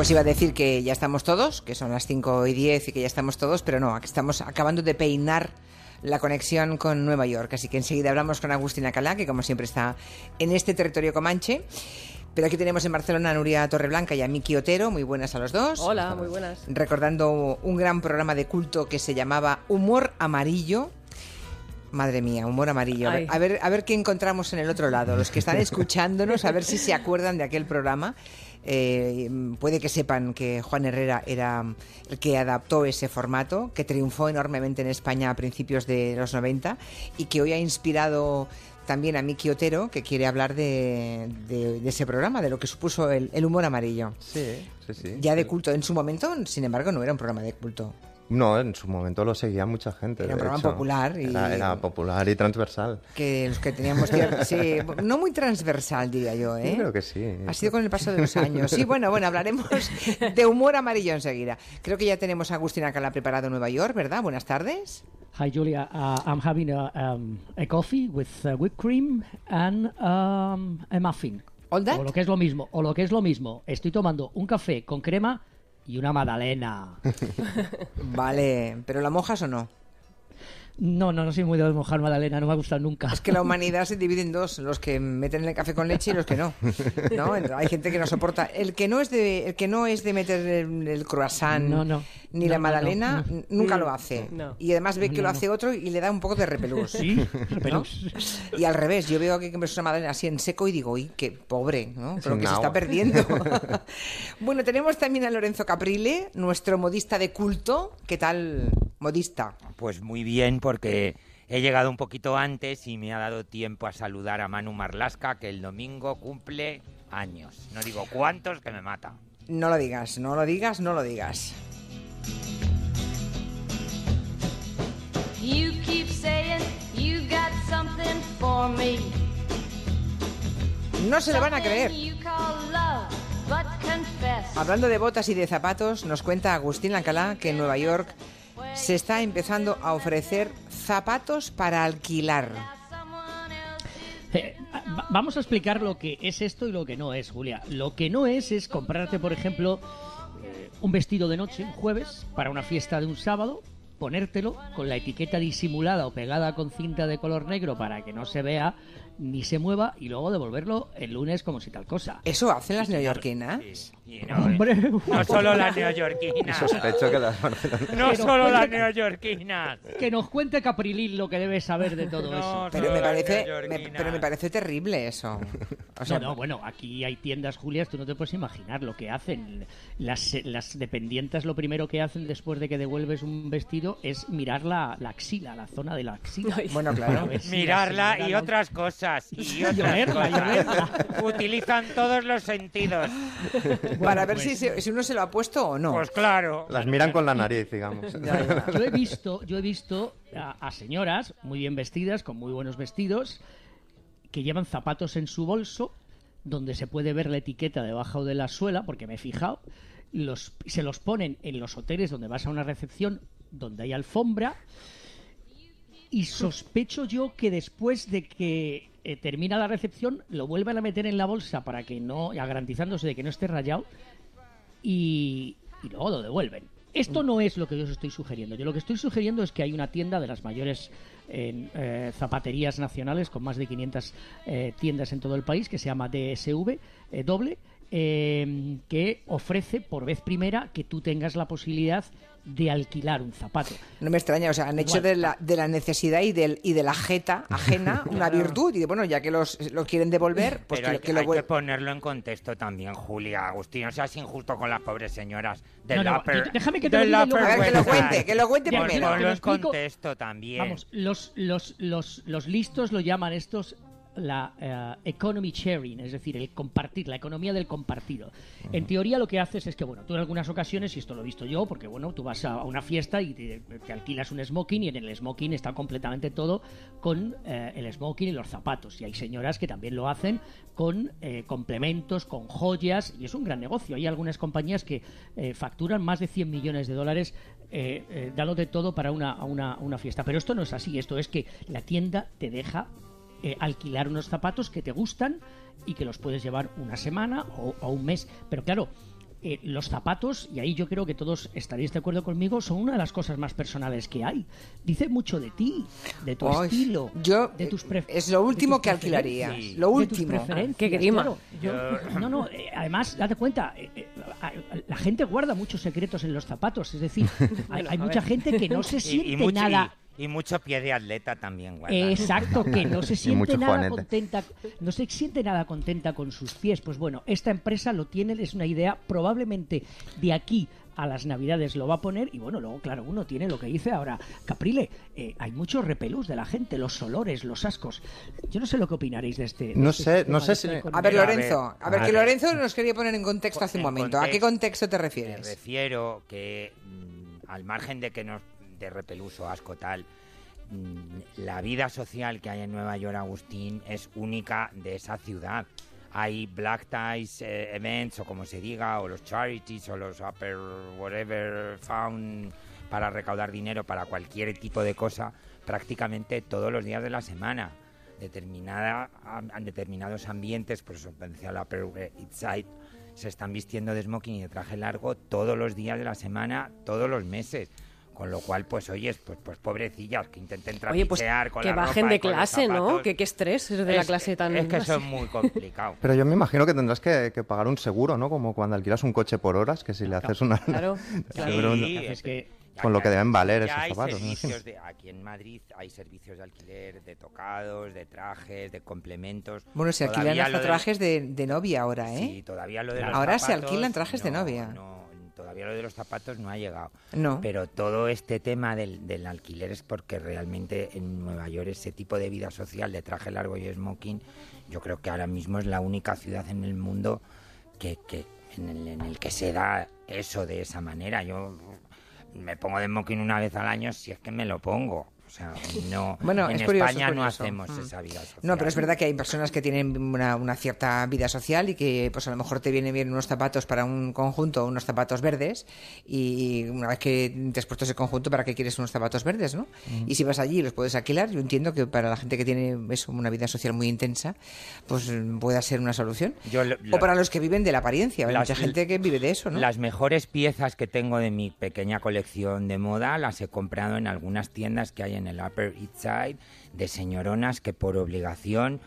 Pues iba a decir que ya estamos todos, que son las 5 y 10 y que ya estamos todos, pero no, aquí estamos acabando de peinar la conexión con Nueva York. Así que enseguida hablamos con Agustina Calá, que como siempre está en este territorio comanche. Pero aquí tenemos en Barcelona a Nuria Torreblanca y a Miki Otero. Muy buenas a los dos. Hola, muy buenas. Recordando un gran programa de culto que se llamaba Humor Amarillo. Madre mía, humor amarillo. A ver, Ay. a ver, a ver qué encontramos en el otro lado. Los que están escuchándonos, a ver si se acuerdan de aquel programa. Eh, puede que sepan que Juan Herrera era el que adaptó ese formato, que triunfó enormemente en España a principios de los 90 y que hoy ha inspirado también a Miki Otero, que quiere hablar de, de- de ese programa, de lo que supuso el, el humor amarillo. Sí, sí, sí. Ya de culto. En su momento, sin embargo, no era un programa de culto. No, en su momento lo seguía mucha gente. Era un programa hecho. popular y- Era, era popular y transversal. Que los que teníamos sí, no muy transversal, diría yo, ¿eh? Yo creo que sí. Ha sido con el paso de los años. Sí, bueno, bueno, hablaremos de humor amarillo enseguida. Creo que ya tenemos a Agustina Cala preparado en Nueva York, ¿verdad? Buenas tardes. Hi, Julia. Uh, I'm having a, um, a coffee with uh, whipped cream and um, a muffin. All that? O lo que es lo mismo, o lo que es lo mismo. Estoy tomando un café con crema y una magdalena. Vale, ¿pero la mojas o no? No, no, no soy muy de mojar magdalena, no me ha gustado nunca. Es que la humanidad se divide en dos, los que meten el café con leche y los que no. ¿no? Hay gente que no soporta. El que no es de, el que no es de meter el, el croissant No, no. ni No, la no, magdalena, no. nunca lo hace. No. Y además ve que No, lo hace otro y le da un poco de repelús. Sí, ¿no? repelús. Y al revés, yo veo que me una magdalena así en seco y digo, uy, qué pobre, ¿no? Sin que se está perdiendo. bueno, tenemos también a Lorenzo Caprile, nuestro modista de culto. ¿Qué tal, modista? Pues muy bien, porque he llegado un poquito antes y me ha dado tiempo a saludar a Manu Marlasca, que el domingo cumple años. No digo cuántos, que me mata. No lo digas, no lo digas, no lo digas. You keep saying you got something for me. No se lo van a creer. Hablando de botas y de zapatos, nos cuenta Agustín Lancalá que en Nueva York se está empezando a ofrecer zapatos para alquilar. Eh, va- vamos a explicar lo que es esto y lo que no es, Julia. Lo que no es es comprarte, por ejemplo, eh, un vestido de noche, un jueves, para una fiesta de un sábado, ponértelo con la etiqueta disimulada o pegada con cinta de color negro para que no se vea ni se mueva y luego devolverlo el lunes como si tal cosa. ¿Eso hacen las neoyorquinas? No, Hombre, no solo las neoyorquinas. Sospecho que las Barcelonas. No solo las neoyorquinas. que nos cuente Caprilín lo que debe saber de todo No, eso. Pero me parece, me- pero me parece terrible eso. O sea, no, no, bueno, aquí hay tiendas, Julia, tú no te puedes imaginar lo que hacen. Las, las dependientes lo primero que hacen después de que devuelves un vestido es mirar la, la axila, la zona de la axila. Bueno, claro. Si Mirarla y otras cosas. Y otras cosas. Utilizan todos los sentidos. para ver pues- si, se- si uno se lo ha puesto o no. Pues claro. Las miran con la nariz, digamos. Ya, ya. Yo he visto, yo he visto a, a señoras muy bien vestidas, con muy buenos vestidos, que llevan zapatos en su bolso, donde se puede ver la etiqueta debajo de la suela, porque me he fijado, los, se los ponen en los hoteles donde vas a una recepción donde hay alfombra, y sospecho yo que después de que eh, termina la recepción lo vuelvan a meter en la bolsa para que no, garantizándose de que no esté rayado, y, y luego lo devuelven. Esto no es lo que yo os estoy sugiriendo. Yo lo que estoy sugiriendo es que hay una tienda de las mayores eh, eh, zapaterías nacionales con más de 500 eh, tiendas en todo el país que se llama DSV eh, doble que ofrece por vez primera que tú tengas la posibilidad de alquilar un zapato. No me extraña, o sea, han hecho Igual. de la, de la necesidad y, del, y de la jeta ajena una virtud. Y bueno, ya que los lo quieren devolver, pues Pero que, hay, que lo hay que ponerlo en contexto también, Julia, Agustín. No seas injusto con las pobres señoras del No, no, upper, yo- déjame que te lo upper A ver, que lo cuente, que lo cuente Ya, primero. te Ponlo lo en contexto también. Vamos, los, los, los, los, listos lo llaman estos la eh, economy sharing, es decir, el compartir, la economía del compartido. En teoría lo que haces es que, bueno, tú en algunas ocasiones, y esto lo he visto yo, porque bueno, tú vas a una fiesta y te, te alquilas un smoking y en el smoking está completamente todo con eh, el smoking y los zapatos. Y hay señoras que también lo hacen con eh, complementos, con joyas, y es un gran negocio. Hay algunas compañías que eh, facturan más de 100 millones de dólares dándote todo para una, una, una fiesta. Pero esto no es así, esto es que la tienda te deja eh, alquilar unos zapatos que te gustan y que los puedes llevar una semana o, o un mes. Pero claro, eh, los zapatos, y ahí yo creo que todos estaréis de acuerdo conmigo, son una de las cosas más personales que hay. Dice mucho de ti, de tu estilo, yo, de tus pref- es lo último que alquilaría. preferencias, Lo último. preferencias, Qué grima. claro. Yo- no, no, eh, además, date cuenta, eh, eh, la gente guarda muchos secretos en los zapatos, es decir, hay, mucha gente que no se Y, siente y mucho, nada... y, y mucho pie de atleta también, guarda. Exacto, que no se siente nada juanete. contenta, no se siente nada contenta con sus pies. Pues bueno, esta empresa lo tiene, es una idea, probablemente de aquí a las navidades lo va a poner y bueno, luego claro, uno tiene lo que dice ahora Caprile, eh, hay muchos repelús de la gente, los olores, los ascos. Yo no sé lo que opinaréis de este. de No este sé- no sé si- telecomunicaciones. A ver, a Lorenzo, ver, a ver, a que ver. Lorenzo nos quería poner en contexto hace un En momento. ¿A qué contexto. te Me refieres? refiero que mm, al margen de que nos repeluso, asco tal, mm, la vida social que hay en Nueva York, Agustín, es única de esa ciudad. Hay black ties eh, events o como se diga, o los charities o los upper whatever found para recaudar dinero para cualquier tipo de cosa prácticamente todos los días de la semana. Determinada, en determinados ambientes, por decía la Upper Side, se están vistiendo de smoking y de traje largo todos los días de la semana, todos los meses. Con lo cual, pues oyes, pues, pues pobrecillas que intenten Oye, pues trapichear con que la bajen ropa de clase, ¿no? Que qué estrés ser de la Es- clase tan... Es que eso es muy complicado. Pero yo me imagino que tendrás que, que pagar un seguro, ¿no? Como cuando alquilas un coche por horas, que si le haces una... Claro, claro. Pero Sí, Es es que Con lo que deben valer ya esos zapatos, de- aquí en Madrid hay servicios de alquiler de tocados, de trajes, de complementos. Bueno, se alquilan hasta trajes de, de novia ahora, ¿eh? Sí, todavía lo de los Ahora se alquilan trajes de no, novia. no, todavía lo de los zapatos no ha llegado. No. Pero todo este tema del, del alquiler es porque realmente en Nueva York ese tipo de vida social de traje largo y smoking, yo creo que ahora mismo es la única ciudad en el mundo que, que en, el, en el que se da eso de esa manera. Yo me pongo de smoking una vez al año si es que me lo pongo. O sea, no, Bueno, en es curioso, España es no hacemos Mm. esa vida social. No, pero es verdad que hay personas que tienen una, una cierta vida social y que pues a lo mejor te vienen bien unos zapatos para un conjunto, unos zapatos verdes y una vez que te has puesto ese conjunto, ¿para qué quieres unos zapatos verdes, no? Y si vas allí y los puedes alquilar, yo entiendo que para la gente que tiene eso, una vida social muy intensa, pues mm, pueda ser una solución. Yo lo- o para los que viven de la apariencia, hay Las- mucha gente que vive de eso, ¿no? Las mejores piezas que tengo de mi pequeña colección de moda las he comprado en algunas tiendas que hay en el Upper East Side de señoronas que por obligación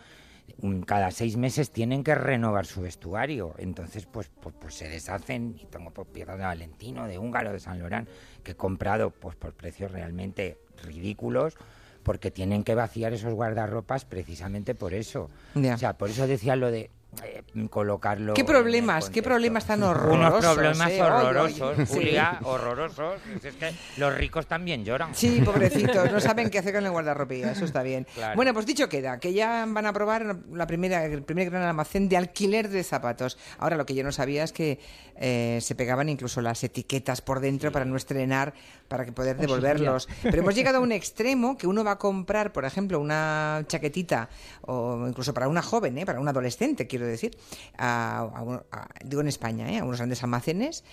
cada seis meses tienen que renovar su vestuario. Entonces, pues, pues, pues se deshacen y tengo pues, piezas de Valentino, de Húngaro, de San Lorán, que he comprado pues por precios realmente ridículos porque tienen que vaciar esos guardarropas precisamente por eso. O sea, por eso decía lo de eh, colocarlo. ¿Qué problemas? ¿Qué problemas tan horrorosos? Unos problemas eh? Horrorosos, Sí. Julia, horrorosos. Es que los ricos también lloran. Sí, pobrecitos, no saben qué hacer con el guardarropía, eso está bien. Claro. Bueno, pues dicho queda, que ya van a probar la primera, el primer gran almacén de alquiler de zapatos. Ahora, lo que yo no sabía es que eh, se pegaban incluso las etiquetas por dentro para no estrenar, para que poder devolverlos. Pero hemos llegado a un extremo que uno va a comprar, por ejemplo, una chaquetita, o incluso para una joven, ¿eh? para un adolescente, quiero decir, a, a un- a- digo en España, ¿eh? a unos grandes almacenes,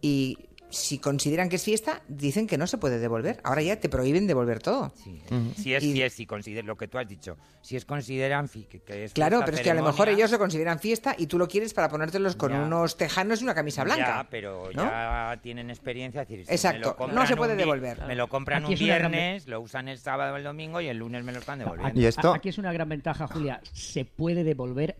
y si consideran que es fiesta, dicen que no se puede devolver. Ahora ya te prohíben devolver todo. Sí. Si es, Y- si es, si consider- lo que tú has dicho, si es consideran fi- que, que es Claro, fiesta, pero es que a lo mejor ellos lo consideran fiesta y tú lo quieres para ponértelos con Ya. unos tejanos y una camisa blanca. Ya, pero ¿no? ya tienen experiencia. es decir, si Exacto, no se puede devolver. Me lo compran Aquí un gran viernes, lo usan el sábado o el domingo y el lunes me lo están devolviendo. Y esto- Aquí es una gran ventaja, Julia. Se puede devolver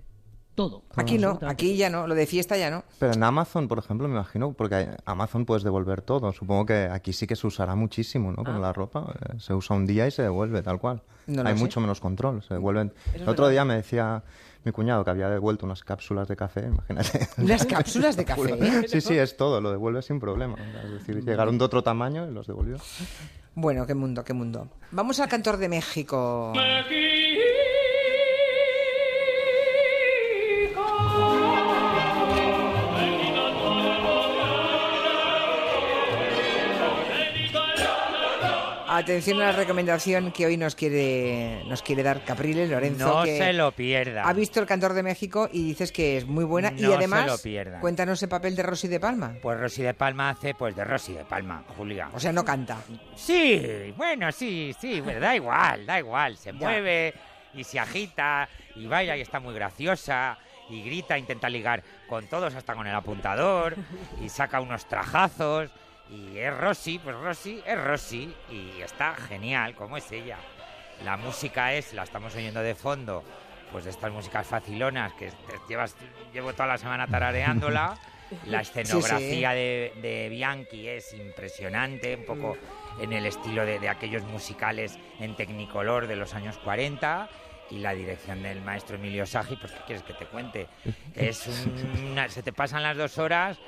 todo. Aquí no, aquí ya no, lo de fiesta ya no. Pero en Amazon, por ejemplo, me imagino, porque Amazon puedes devolver todo. Supongo que aquí sí que se usará muchísimo, ¿no? Con la ropa. eh, Se usa un día y se devuelve, tal cual. No hay sé. mucho menos control. Se devuelven. es El otro verdad. día me decía mi cuñado que había devuelto unas cápsulas de café, imagínate. Unas cápsulas de café. ¿eh? Sí, sí, es todo, lo devuelve sin problema. Es decir, llegaron de otro tamaño y los devolvió. Bueno, qué mundo, qué mundo. Vamos al cantor de México. Atención a la recomendación que hoy nos quiere nos quiere dar Capriles Lorenzo. No que se lo pierda. Ha visto el cantor de México y dices que es muy buena. y No se además, lo pierdan. cuéntanos el papel de Rosy de Palma. Pues Rosy de Palma hace pues de Rosy de Palma, Julia. O sea, no canta. Sí, bueno, sí, sí, pero da igual, da igual. Se mueve y se agita y baila y está muy graciosa y grita, intenta ligar con todos, hasta con el apuntador, y saca unos trajazos. Y es Rosy, pues Rosy es Rosy, y está genial, como es ella. La música es, la estamos oyendo de fondo, pues de estas músicas facilonas que te llevas, llevo toda la semana tarareándola. La escenografía De, de Bianchi es impresionante, un poco en el estilo de, de aquellos musicales en Technicolor de los años 40 y la dirección del maestro Emilio Sagi, pues ¿qué quieres que te cuente? Es una- se te pasan las dos horas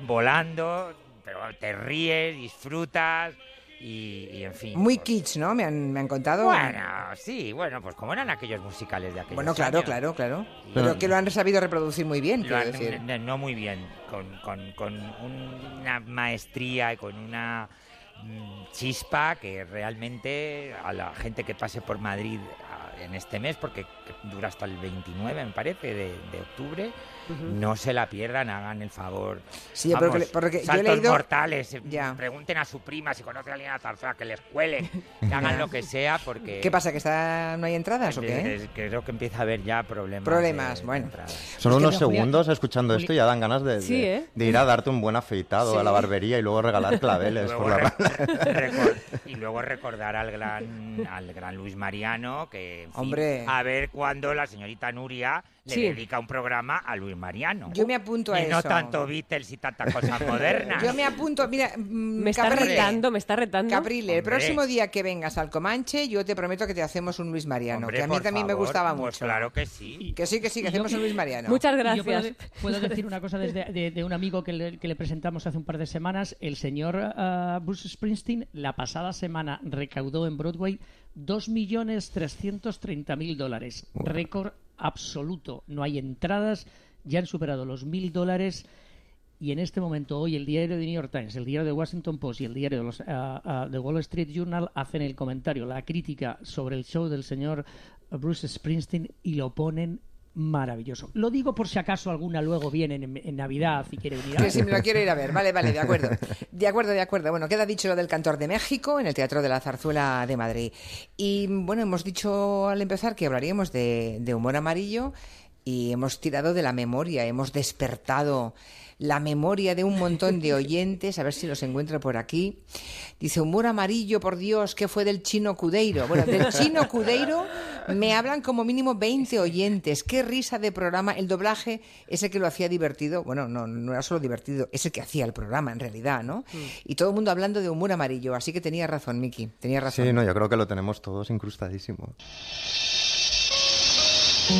volando, pero te ríes, disfrutas y, y, en fin. Muy pues- kitsch, ¿no? Me han, me han contado. Bueno, sí, bueno, pues como eran aquellos musicales de aquellos Bueno, claro, años. claro, claro. Pero que lo han sabido reproducir muy bien, quiero han- decir. no, no muy bien, con, con- con una maestría y con una mm, chispa que realmente a la gente que pase por Madrid a- en este mes, porque que dura hasta el 29, me parece, de, de octubre, no se la pierdan, hagan el favor. Sí, porque le- porque yo he saltos leído- mortales, eh, Ya. pregunten a su prima si conoce a alguien a Tarzán, que les cuelen, que hagan lo que sea, porque... ¿Qué pasa? ¿Que está, no hay entradas o qué? Eh, Creo que empieza a haber ya problemas. Problemas, de- bueno. de entradas. Son unos segundos escuchando esto y ya dan ganas de, de- Sí, ¿eh? de ir a darte un buen afeitado a la barbería y luego regalar claveles Luego por la re- rambla. recor- y luego recordar al gran al gran Luis Mariano que en fin, Hombre. a ver cuándo la señorita Nuria le Sí. dedica un programa a Luis Mariano Yo me apunto a y no eso. tanto Beatles y tantas cosas modernas Yo me apunto, mira, mm, Me está Caprile, retando, me está retando. Caprile, el próximo día que vengas al Comanche, yo te prometo que te hacemos un Luis Mariano, Hombre, que a mí también me gustaba pues mucho. claro que sí Que sí, que sí, que yo- hacemos un Luis Mariano. Muchas Y yo puedo, gracias. de- puedo decir una cosa desde, de, de un amigo que le, que le presentamos hace un par de semanas. El señor ah, Bruce Springsteen la pasada semana recaudó en Broadway 2.330.000 dólares. Récord absoluto. No hay entradas, ya han superado los 1.000 dólares. Y en este momento, hoy, el diario de New York Times, el diario de Washington Post y el diario de los, ah, The Wall Street Journal hacen el comentario, la crítica sobre el show del señor Bruce Springsteen y lo ponen maravilloso. Lo digo por si acaso alguna luego viene en, en Navidad y quiere venir a Que sí, me lo quiero ir a ver. Vale, vale, de acuerdo. De acuerdo, de acuerdo. Bueno, queda dicho lo del Cantor de México en el Teatro de la Zarzuela de Madrid. Y bueno, hemos dicho al empezar que hablaríamos de, de humor amarillo y hemos tirado de la memoria, hemos despertado la memoria de un montón de oyentes, a ver si los encuentro por aquí. Dice, humor amarillo, por Dios, ¿qué fue del chino Cudeiro? Bueno, del chino Cudeiro me hablan como mínimo 20 oyentes. Qué risa de programa. El doblaje, ese que lo hacía divertido, bueno, no, no era solo divertido, es el que hacía el programa en realidad, ¿no? Y todo el mundo hablando de humor amarillo, así que tenía razón, Miki, tenía razón. Sí, no, yo creo que lo tenemos todos incrustadísimo.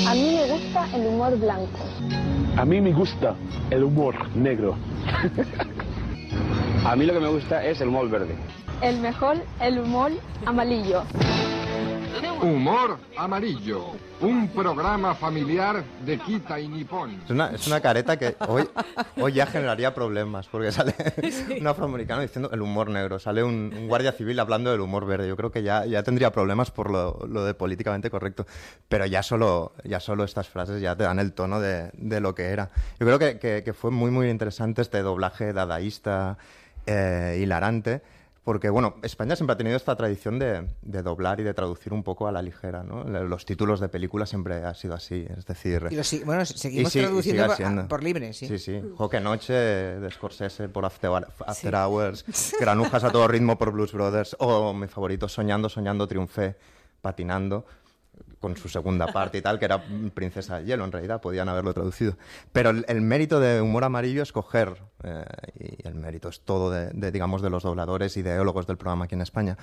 A mí me gusta el humor blanco. A mí me gusta el humor negro. A mí lo que me gusta es el humor verde. El mejor, el humor amarillo. Humor Amarillo, un programa familiar de Kita y Nippon. Es una, es una careta que hoy, hoy ya generaría problemas, porque sale un afroamericano diciendo el humor negro, sale un, un guardia civil hablando del humor verde. Yo creo que ya, ya tendría problemas por lo, lo de políticamente correcto, pero ya solo, ya solo estas frases ya te dan el tono de, de lo que era. Yo creo que, que- que fue muy, muy interesante este doblaje dadaísta, eh, hilarante. Porque, bueno, España siempre ha tenido esta tradición de, de doblar y de traducir un poco a la ligera, ¿no? Los títulos de películas siempre ha sido así, es decir... Y bueno, seguimos Y sí, y traduciendo por, por libre, sí. Sí, sí. Joque Noche de Scorsese por After, After Hours, Granujas a todo ritmo por Blues Brothers, o mi favorito, Soñando, Soñando, Triunfé, Patinando, con su segunda parte y tal, que era Princesa del Hielo, en realidad, podían haberlo traducido. Pero el, el mérito de Humor Amarillo es coger, eh, y el mérito es todo de, de, digamos, de los dobladores y ideólogos del programa aquí en España,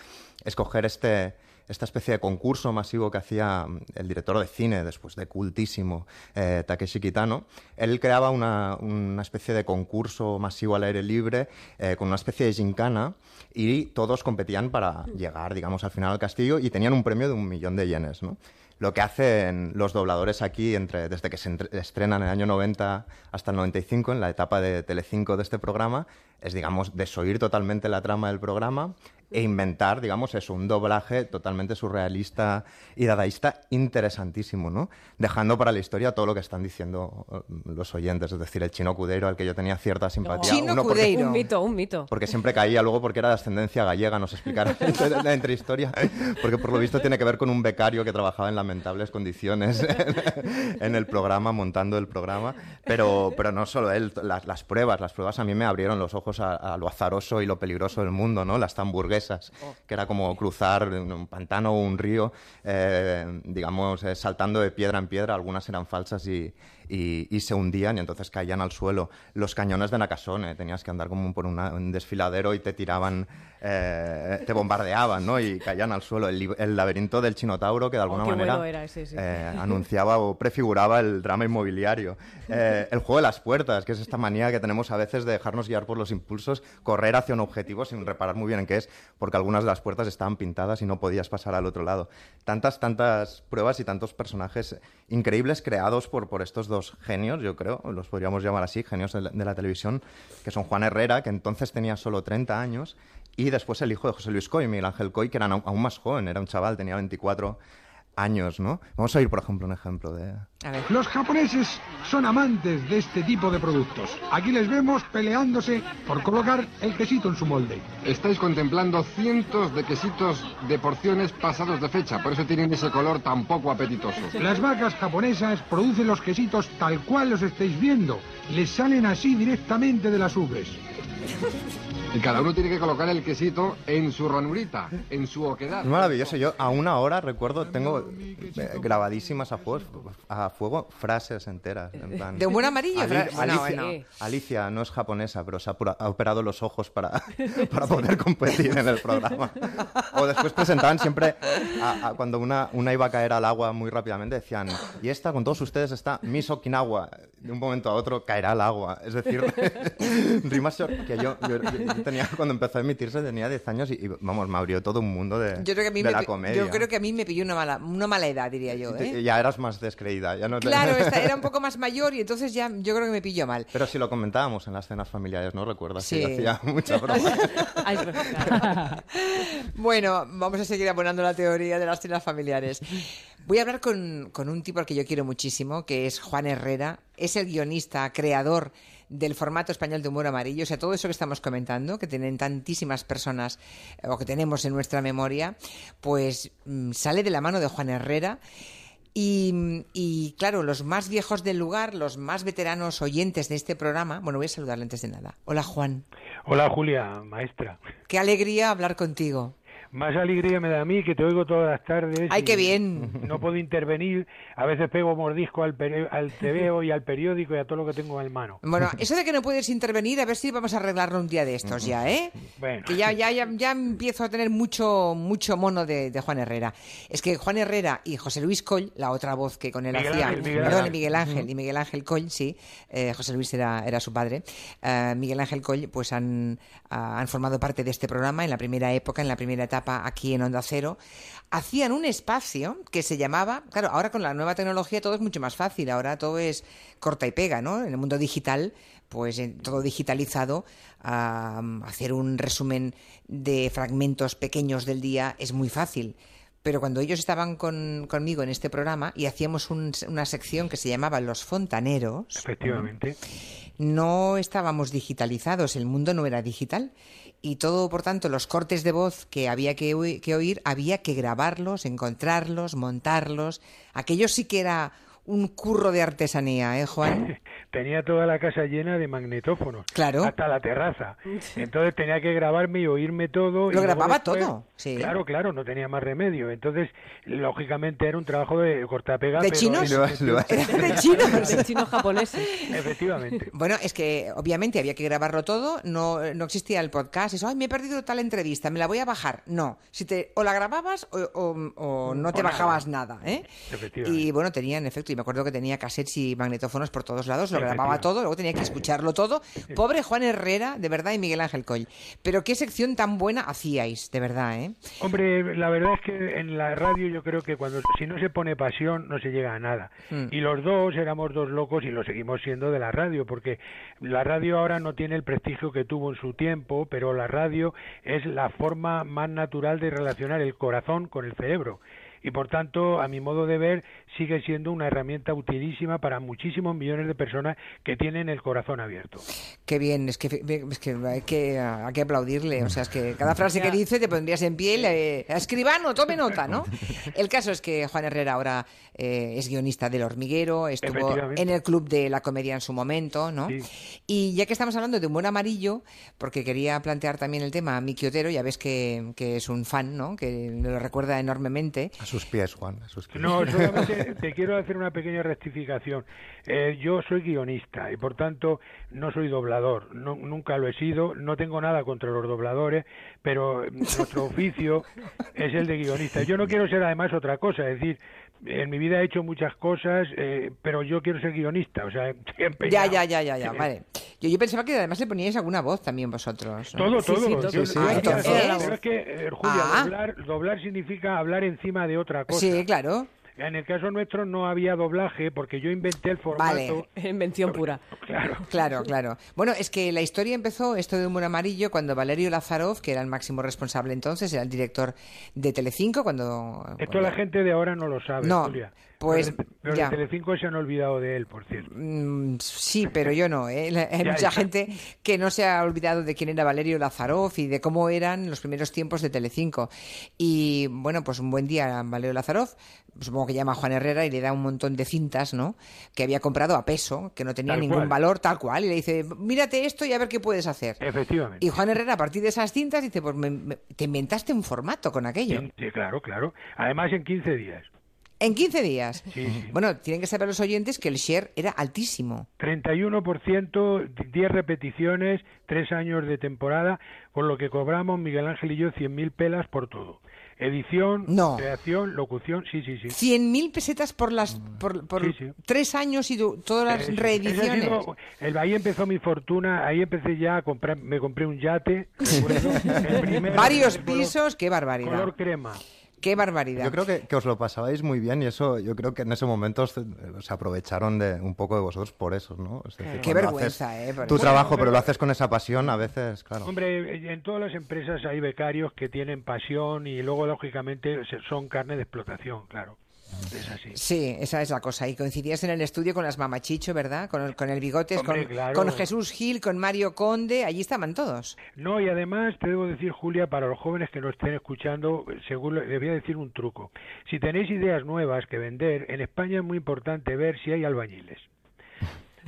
es coger este, esta especie de concurso masivo que hacía mm, el director de cine, después de cultísimo, eh, Takeshi Kitano. Él creaba una, una especie de concurso masivo al aire libre eh, con una especie de gincana y todos competían para llegar, digamos, al final al castillo y tenían un premio de un millón de yenes, ¿no? Lo que hacen los dobladores aquí, desde que se estrenan en el año 90 hasta el 95, en la etapa de Telecinco de este programa, es, digamos, desoír totalmente la trama del programa e inventar, digamos, eso, un doblaje totalmente surrealista y dadaísta interesantísimo, ¿no? Dejando para la historia todo lo que están diciendo eh, los oyentes, es decir, el chino Cudeiro, al que yo tenía cierta simpatía. Chino uno porque- Cudeiro. Un mito, un mito. porque siempre caía luego porque era de ascendencia gallega, nos explicaron la entrehistoria, porque por lo visto tiene que ver con un becario que trabajaba en la lamentables condiciones en el programa, montando el programa. Pero, pero no solo él, las, las pruebas, las pruebas a mí me abrieron los ojos a, a lo azaroso y lo peligroso del mundo, ¿no? Las hamburguesas, que era como cruzar un pantano o un río, eh, digamos, eh, saltando de piedra en piedra, algunas eran falsas y, y, y se hundían y entonces caían al suelo. Los cañones de Nakasone, tenías que andar como por una- un desfiladero y te tiraban, eh, te bombardeaban, ¿no? Y caían al suelo. El, el laberinto del Chinotauro, que de alguna Oh, manera era ese, sí. eh, anunciaba o prefiguraba el drama inmobiliario. Eh, el juego de las puertas, que es esta manía que tenemos a veces de dejarnos guiar por los impulsos, correr hacia un objetivo sin reparar muy bien en qué es, porque algunas de las puertas estaban pintadas y no podías pasar al otro lado. Tantas, tantas pruebas y tantos personajes increíbles creados por, por estos dos genios, yo creo, los podríamos llamar así, genios de la, de la televisión, que son Juan Herrera, que entonces tenía solo 30 años, y después el hijo de José Luis Coy, Miguel Ángel Coy, que era aún más joven, era un chaval, tenía 24 años, ¿no? Vamos a oír, por ejemplo, un ejemplo de... Los japoneses son amantes de este tipo de productos. Aquí les vemos peleándose por colocar el quesito en su molde. Estáis contemplando cientos de quesitos de porciones pasados de fecha, por eso tienen ese color tan poco apetitoso. Las vacas japonesas producen los quesitos tal cual los estáis viendo. Les salen así directamente de las ubres. Y cada uno tiene que colocar el quesito en su ranurita, en su oquedad. Es maravilloso. Yo aún ahora recuerdo, tengo eh, grabadísimas a fuego, a fuego frases enteras. En plan, ¿De humor amarillo? Ali- Alicia, bueno. Alicia no es japonesa, pero se ha, ha operado los ojos para, para poder competir en el programa. O después presentaban siempre, a- a cuando una, una iba a caer al agua muy rápidamente, decían, y esta con todos ustedes está Miss Okinawa. De un momento a otro caerá al agua. Es decir, rimas que yo, yo- yo tenía cuando empezó a emitirse, tenía 10 años y, y, vamos, me abrió todo un mundo de, Yo creo que a mí, de me, la comedia. yo creo que a mí me pilló una mala, una mala edad, diría yo. Te- ¿eh? Ya eras más descreída. Ya no te- Claro, esta era un poco más mayor y entonces ya yo creo que me pilló mal. Pero si lo comentábamos en las cenas familiares, ¿no recuerdas? Sí. Que hacía mucha broma. Claro. Bueno, vamos a seguir abonando la teoría de las cenas familiares. Voy a hablar con, con un tipo al que yo quiero muchísimo, que es Juan Herrera. Es el guionista, creador del formato español de humor amarillo. O sea, todo eso que estamos comentando, que tienen tantísimas personas, eh, o que tenemos en nuestra memoria, pues mm, sale de la mano de Juan Herrera. Y, y, claro, los más viejos del lugar, los más veteranos oyentes de este programa, bueno, voy a saludarle antes de nada. Hola Juan, Hola Julia, maestra. qué alegría hablar contigo. Más alegría me da a mí que te oigo todas las tardes. ¡Ay, qué bien! No puedo intervenir. A veces pego mordisco al, al TVO y al periódico y a todo lo que tengo en mano. Bueno, eso de que no puedes intervenir, a ver si vamos a arreglarlo un día de estos ya, ¿eh? Bueno. Que ya, ya, ya, ya empiezo a tener mucho, mucho mono de, de Juan Herrera. Es que Juan Herrera y José Luis Coll, la otra voz que con él Miguel hacía, Ángel, Miguel perdón, Ángel. Miguel Ángel y Miguel Ángel Coll, sí, eh, José Luis era, era su padre, eh, Miguel Ángel Coll, pues han, ah, han formado parte de este programa en la primera época, en la primera etapa aquí en Onda Cero. Hacían un espacio que se llamaba, claro, ahora con la nueva tecnología todo es mucho más fácil, ahora todo es corta y pega, ¿no? En el mundo digital, pues en todo digitalizado, hacer un resumen de fragmentos pequeños del día es muy fácil. Pero cuando ellos estaban con- conmigo en este programa y hacíamos un- una sección que se llamaba Los Fontaneros, Efectivamente. no estábamos digitalizados, el mundo no era digital. Y todo, por tanto, los cortes de voz que había que, que oír, había que grabarlos, encontrarlos, montarlos. Aquello sí que era un curro de artesanía, ¿eh, Juan? Tenía toda la casa llena de magnetófonos. Claro. Hasta la terraza. Entonces tenía que grabarme y oírme todo. Lo grababa después- todo, sí. Claro, claro, no tenía más remedio. Entonces, lógicamente era un trabajo de cortapega. ¿De pero- chinos? Lo- lo- ¿De chinos? De chinos japoneses. Efectivamente. Bueno, es que obviamente había que grabarlo todo, no, no existía el podcast, eso, ay, me he perdido tal entrevista, me la voy a bajar. No, si te, o la grababas o, o- o no te O bajabas nada, ¿eh? Efectivamente. Y bueno, tenía, en efecto, me acuerdo que tenía cassettes y magnetófonos por todos lados, lo grababa todo, luego tenía que escucharlo todo. Pobre Juan Herrera, de verdad, y Miguel Ángel Coll. Pero qué sección tan buena hacíais, de verdad, ¿eh? Hombre, la verdad es que en la radio yo creo que cuando si no se pone pasión no se llega a nada. Mm. Y los dos éramos dos locos y lo seguimos siendo de la radio, porque la radio ahora no tiene el prestigio que tuvo en su tiempo, pero la radio es la forma más natural de relacionar el corazón con el cerebro. Y por tanto, a mi modo de ver, sigue siendo una herramienta utilísima para muchísimos millones de personas que tienen el corazón abierto. Qué bien, es que, es que hay que, hay que aplaudirle. O sea, es que cada frase que dice te pondrías en pie, le- escribano, tome nota, ¿no? El caso es que Juan Herrera ahora eh, es guionista del Hormiguero, estuvo en el Club de la Comedia en su momento, ¿no? Y ya que estamos hablando de humor amarillo, porque quería plantear también el tema a Miki Otero, ya ves que, que es un fan, ¿no? Que me lo recuerda enormemente. A sus pies, Juan, a sus pies. No, solamente te quiero hacer una pequeña rectificación. Eh, yo soy guionista y por tanto no soy doblador, no- nunca lo he sido, no tengo nada contra los dobladores, pero eh, nuestro oficio es el de guionista. Yo no quiero ser además otra cosa, es decir, en mi vida he hecho muchas cosas, eh, pero yo quiero ser guionista, o sea, estoy Ya, empeñado. ya, ya, ya, ya, vale. Yo, yo pensaba que además le poníais alguna voz también vosotros. ¿no? Todo, todo. Sí, yo- entonces- es que, eh, Julia, Ah. doblar, doblar significa hablar encima de otra cosa. Sí, claro. En el caso nuestro no había doblaje porque yo inventé el formato. Vale. Invención pura. Claro. Claro, claro. Bueno, es que la historia empezó, esto de Humor Amarillo, cuando Valerio Lazarov, que era el máximo responsable entonces, era el director de Telecinco, cuando... Esto la gente de ahora no lo sabe, No, Julia. Pues, Pero, pero ya. Telecinco se han olvidado de él, por cierto. Mm, sí, pero yo no. ¿eh? Hay Ya, mucha ya. gente que no se ha olvidado de quién era Valerio Lazarov y de cómo eran los primeros tiempos de Telecinco. Y bueno, pues un buen día Valerio Lazarov, supongo que llama a Juan Herrera y le da un montón de cintas, ¿no? Que había comprado a peso, que no tenía Tal ningún cual. valor, tal cual. Y le dice, mírate esto y a ver qué puedes hacer. Efectivamente. Y Juan Herrera, a partir de esas cintas, dice, pues me- me- te inventaste un formato con aquello. Sí, claro, claro. Además, en 15 días. En 15 días. Sí, sí. Bueno, tienen que saber los oyentes que el share era altísimo. 31%, 10 repeticiones, 3 años de temporada, con lo que cobramos Miguel Ángel y yo 100.000 pelas por todo. Edición, No. creación, locución, sí, sí, sí. 100.000 pesetas por las por, por Sí, sí. tres años y todas las Eh, reediciones. sido- el- ahí empezó mi fortuna, ahí empecé ya a comprar, me compré un yate, Varios color- pisos, qué barbaridad. color crema. Qué barbaridad. Yo creo que, que os lo pasabais muy bien y eso, yo creo que en ese momento os- se aprovecharon de un poco de vosotros por eso, ¿no? Es decir, Qué vergüenza, haces ¿eh? Tu trabajo, pero lo haces con esa pasión, a veces, claro. Hombre, en todas las empresas hay becarios que tienen pasión y luego, lógicamente, son carne de explotación, claro. Es así. Sí, esa es la cosa. Y coincidías en el estudio con las mamachicho, ¿verdad? Con el, con el bigotes, Hombre, con, claro. con Jesús Gil, con Mario Conde, allí estaban todos. No, y además te debo decir, Julia, para los jóvenes que nos estén escuchando, seguro les voy a decir un truco. Si tenéis ideas nuevas que vender, en España es muy importante ver si hay albañiles.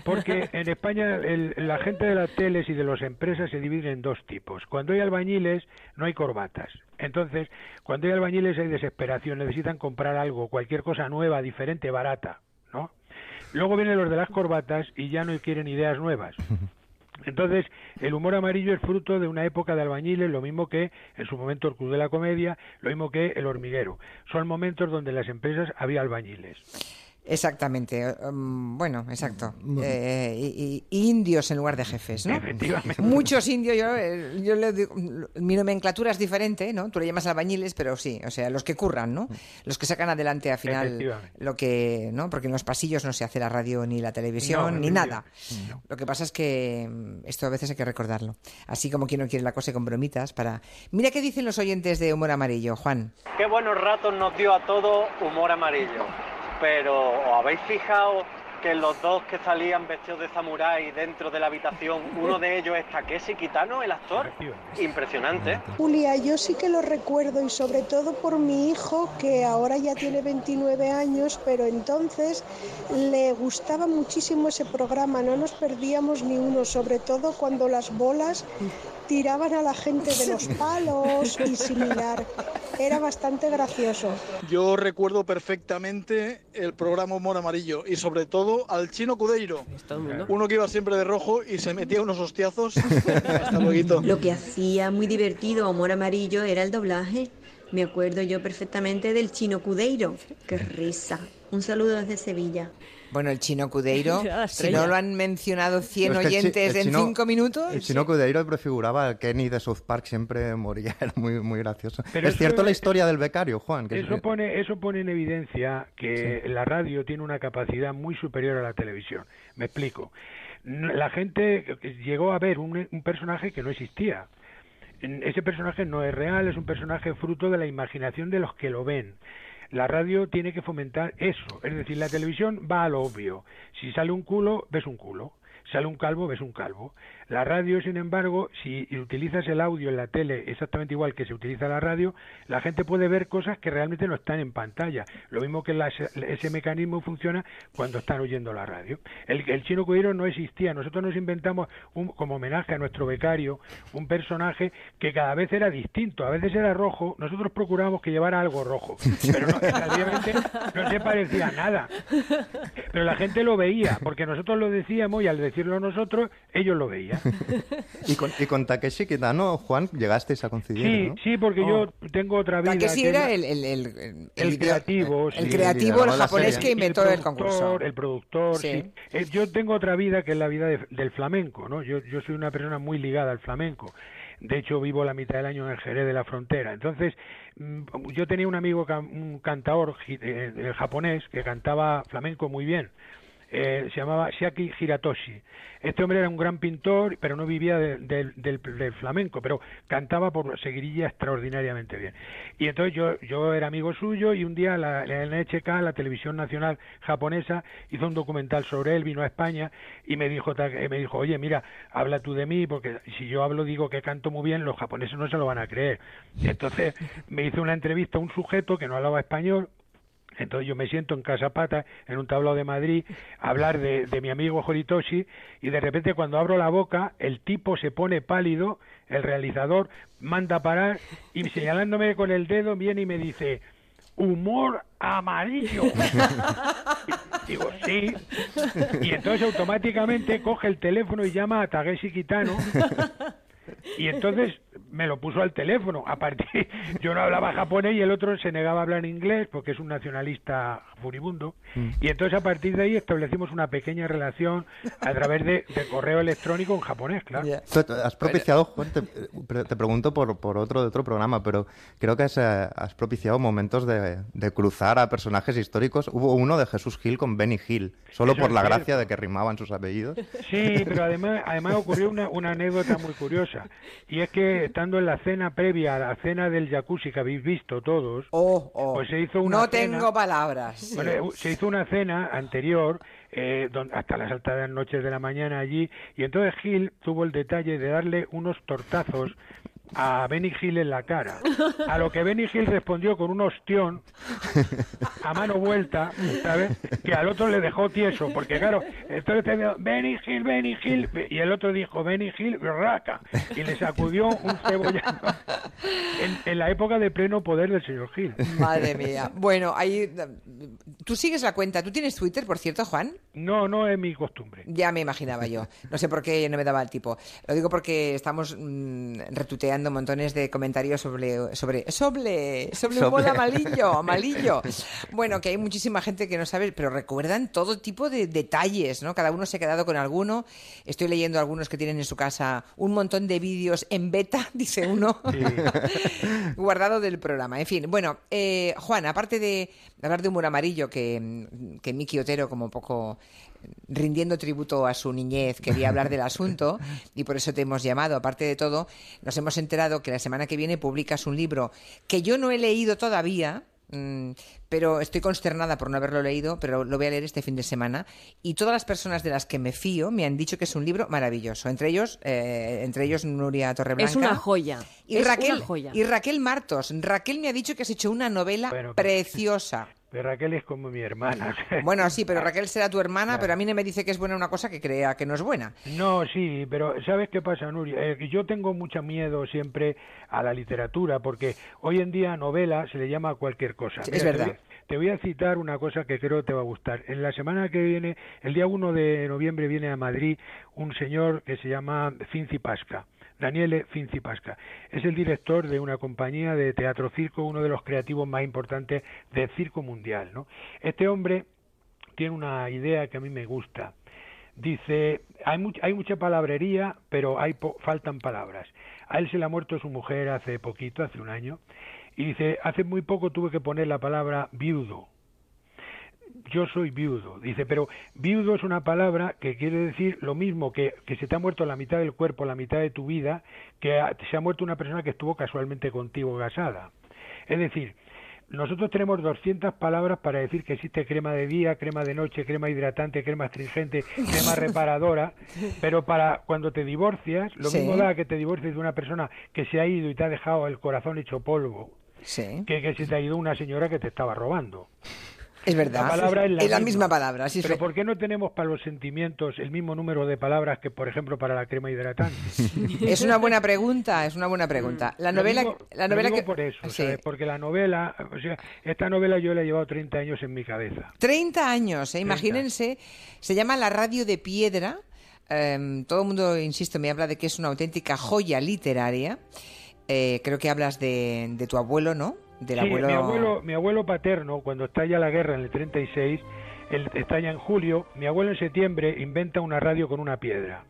Porque en España el- la gente de las teles y de las empresas se dividen en dos tipos. Cuando hay albañiles no hay corbatas. Entonces, cuando hay albañiles hay desesperación, necesitan comprar algo, cualquier cosa nueva, diferente, barata, ¿no? Luego vienen los de las corbatas y ya no quieren ideas nuevas. Entonces, el humor amarillo es fruto de una época de albañiles, lo mismo que en su momento el Club de la Comedia, lo mismo que el hormiguero. Son momentos donde en las empresas había albañiles. Exactamente. um, bueno, exacto. Eh, y, y- indios en lugar de jefes, ¿no? Efectivamente. Muchos indios, yo, eh, yo le digo, mi nomenclatura es diferente, ¿no? Tú le llamas albañiles, pero sí, o sea, los que curran, ¿no? Los que sacan adelante al final lo que, ¿no? Porque en los pasillos no se hace la radio ni la televisión No, ni no, nada. Lo que pasa es que mm, esto a veces hay que recordarlo. Así como quien no quiere la cosa y con bromitas para... Mira qué dicen los oyentes de Humor Amarillo, Juan. Qué buenos ratos nos dio a todos humor amarillo. Pero ¿os habéis fijado que los dos que salían vestidos de samurái dentro de la habitación, uno de ellos es Takeshi Kitano, el actor? Impresionante. Julia, yo sí que lo recuerdo y sobre todo por mi hijo que ahora ya tiene 29 años, pero entonces le gustaba muchísimo ese programa, no nos perdíamos ni uno, sobre todo cuando las bolas tiraban a la gente de los palos y similar. Era bastante gracioso. Yo recuerdo perfectamente el programa Humor Amarillo y sobre todo al chino Cudeiro. Uno que iba siempre de rojo y se metía unos hostiazos. Hasta luego. Lo que hacía muy divertido a Humor Amarillo era el doblaje. Me acuerdo yo perfectamente del chino Cudeiro. ¡Qué risa! Un saludo desde Sevilla. Bueno, el chino Cudeiro, si no lo han mencionado 100 Pero es que el chi- oyentes en chino- 5 minutos... El chino Cudeiro prefiguraba al Kenny de South Park, siempre moría, era muy, muy gracioso. Pero es eso- cierto la historia del becario, Juan. Que es- Eso pone, eso pone en evidencia que la radio tiene una capacidad muy superior a la televisión. Me explico. La gente llegó a ver un, un personaje que no existía. Ese personaje no es real, es un personaje fruto de la imaginación de los que lo ven. La radio tiene que fomentar eso. Es decir, la televisión va a lo obvio. Si sale un culo, ves un culo. Sale un calvo, ves un calvo. La radio, sin embargo, si utilizas el audio en la tele exactamente igual que se utiliza la radio, la gente puede ver cosas que realmente no están en pantalla. Lo mismo que la- ese mecanismo funciona cuando están oyendo la radio. El, chino cudero no existía. Nosotros nos inventamos, un- como homenaje a nuestro becario, un personaje que cada vez era distinto. A veces era rojo. Nosotros procurábamos que llevara algo rojo. Pero no, no se parecía nada. Pero la gente lo veía, porque nosotros lo decíamos y al decirlo nosotros, ellos lo veían. Y con, y con Takeshi Kitano, Juan, llegasteis a coincidir, Sí, ¿no? sí, porque yo tengo otra vida. Takeshi era la- el, el, el, el- el ideo- creativo, el sí. creativo, el japonés que inventó el, concurso. El productor, Sí. sí. Eh, yo tengo otra vida que es la vida de- del flamenco, ¿no? Yo, yo soy una persona muy ligada al flamenco. De hecho, vivo la mitad del año en el Jerez de la Frontera. Entonces, mm, yo tenía un amigo, un cantador eh, eh, japonés que cantaba flamenco muy bien. Eh, se llamaba Shiaki Hiratoshi. Este hombre era un gran pintor, pero no vivía de- del- del, flamenco, pero cantaba por seguirilla extraordinariamente bien. Y entonces yo, yo era amigo suyo y un día la, NHK, la televisión nacional japonesa, hizo un documental sobre él, vino a España y me dijo, eh, me dijo, oye, mira, habla tú de mí, porque si yo hablo digo que canto muy bien, los japoneses no se lo van a creer. Entonces me hizo una entrevista a un sujeto que no hablaba español, entonces yo me siento en Casa Pata, en un tablao de Madrid, a hablar de, de mi amigo Horitoshi, y de repente cuando abro la boca, el tipo se pone pálido, el realizador manda a parar, y señalándome con el dedo viene y me dice, humor amarillo. Digo, sí. Y entonces automáticamente coge el teléfono y llama a Tageshi Kitano. Y entonces me lo puso al teléfono. A partir, yo no hablaba japonés y el otro se negaba a hablar inglés porque es un nacionalista furibundo. Y entonces a partir de ahí establecimos una pequeña relación a través de, de correo electrónico en japonés, claro. Tú Has propiciado, Juan, te, te pregunto por, por otro de otro programa, pero creo que has, eh, has propiciado momentos de, de cruzar a personajes históricos. Hubo uno de Jesús Gil con Benny Hill, solo Eso por la cierto. gracia de que rimaban sus apellidos. Sí, pero además, además ocurrió una, una anécdota muy curiosa. Y es que estando en la cena previa a la cena del jacuzzi que habéis visto todos, pues se hizo una No cena- tengo palabras. Bueno, se hizo una cena anterior eh, don- hasta las altas noches de la mañana allí y entonces Gil tuvo el detalle de darle unos tortazos a Benny Hill en la cara. A lo que Benny Hill respondió con un ostión a mano vuelta, ¿sabes? Que al otro le dejó tieso, porque claro, entonces te veo, Benny Hill, Benny Hill, y el otro dijo, Benny Hill, raca, y le sacudió un cebollano en, en la época de pleno poder del señor Gil. Madre mía. Bueno, ahí. Tú sigues la cuenta. ¿Tú tienes Twitter, por cierto, Juan? No, no es mi costumbre. Ya me imaginaba yo. No sé por qué no me daba el tipo. Lo digo porque estamos mm, montones de comentarios sobre sobre sobre sobre Sobre. amarillo, amarillo. Bueno, que hay muchísima gente que no sabe, pero recuerdan todo tipo de detalles, ¿no? Cada uno se ha quedado con alguno. Estoy leyendo algunos que tienen en su casa un montón de vídeos en beta, dice uno, guardado del programa. En fin, bueno, eh, Juan, aparte de hablar de humor amarillo, que, que Miki Otero como un poco rindiendo tributo a su niñez, quería hablar del asunto y por eso te hemos llamado. Aparte de todo, nos hemos enterado que la semana que viene publicas un libro que yo no he leído todavía, mm, pero estoy consternada por no haberlo leído, pero lo voy a leer este fin de semana. Y todas las personas de las que me fío me han dicho que es un libro maravilloso. Entre ellos, eh, entre ellos Nuria Torreblanca. Es una joya. Y Es Raquel, una joya. y Raquel Martos. Raquel me ha dicho que has hecho una novela Bueno, preciosa. Pero Raquel es como mi hermana. Bueno, sí, pero Raquel será tu hermana, pero a mí no me dice que es buena una cosa que crea que no es buena. No, sí, pero ¿sabes qué pasa, Nuria? Eh, que yo tengo mucho miedo siempre a la literatura, porque hoy en día novela se le llama a cualquier cosa. Sí, Mira, es te verdad. voy- Te voy a citar una cosa que creo te va a gustar. En la semana que viene, el día 1 de noviembre, viene a Madrid un señor que se llama Finzi Pasca. Daniele Finzi Pasca. Es el director de una compañía de teatro circo, uno de los creativos más importantes del circo mundial. ¿no? Este hombre tiene una idea que a mí me gusta. Dice, hay, hay mucha palabrería, pero hay po- faltan palabras. A él se le ha muerto su mujer hace poquito, hace un año, y dice, hace muy poco tuve que poner la palabra viudo. Yo soy viudo. Dice, pero viudo es una palabra que quiere decir lo mismo que, que se te ha muerto la mitad del cuerpo, la mitad de tu vida, que ha- se ha muerto una persona que estuvo casualmente contigo casada. Es decir, nosotros tenemos 200 palabras para decir que existe crema de día, crema de noche, crema hidratante, crema astringente, crema reparadora, pero para cuando te divorcias, lo Sí. mismo da que te divorcies de una persona que se ha ido y te ha dejado el corazón hecho polvo, Sí. que que se te ha ido una señora que te estaba robando. Es verdad. La palabra es la, misma palabra. sí, Pero sí. ¿por qué no tenemos para los sentimientos el mismo número de palabras que, por ejemplo, para la crema hidratante? Es una buena pregunta, es una buena pregunta. La Lo novela, digo- la lo novela digo que por eso, Sí. ¿sabes? porque la novela, o sea, esta novela yo la he llevado 30 años en mi cabeza. 30 años, ¿eh? imagínense. Se llama La Radio de Piedra. Em, todo el mundo, insisto, me habla de que es una auténtica joya literaria. Eh, creo que hablas de, de tu abuelo, ¿no? Del Sí, abuelo. mi abuelo, mi abuelo paterno, cuando estalla la guerra en el 36, él estalla en julio, mi abuelo en septiembre inventa una radio con una piedra.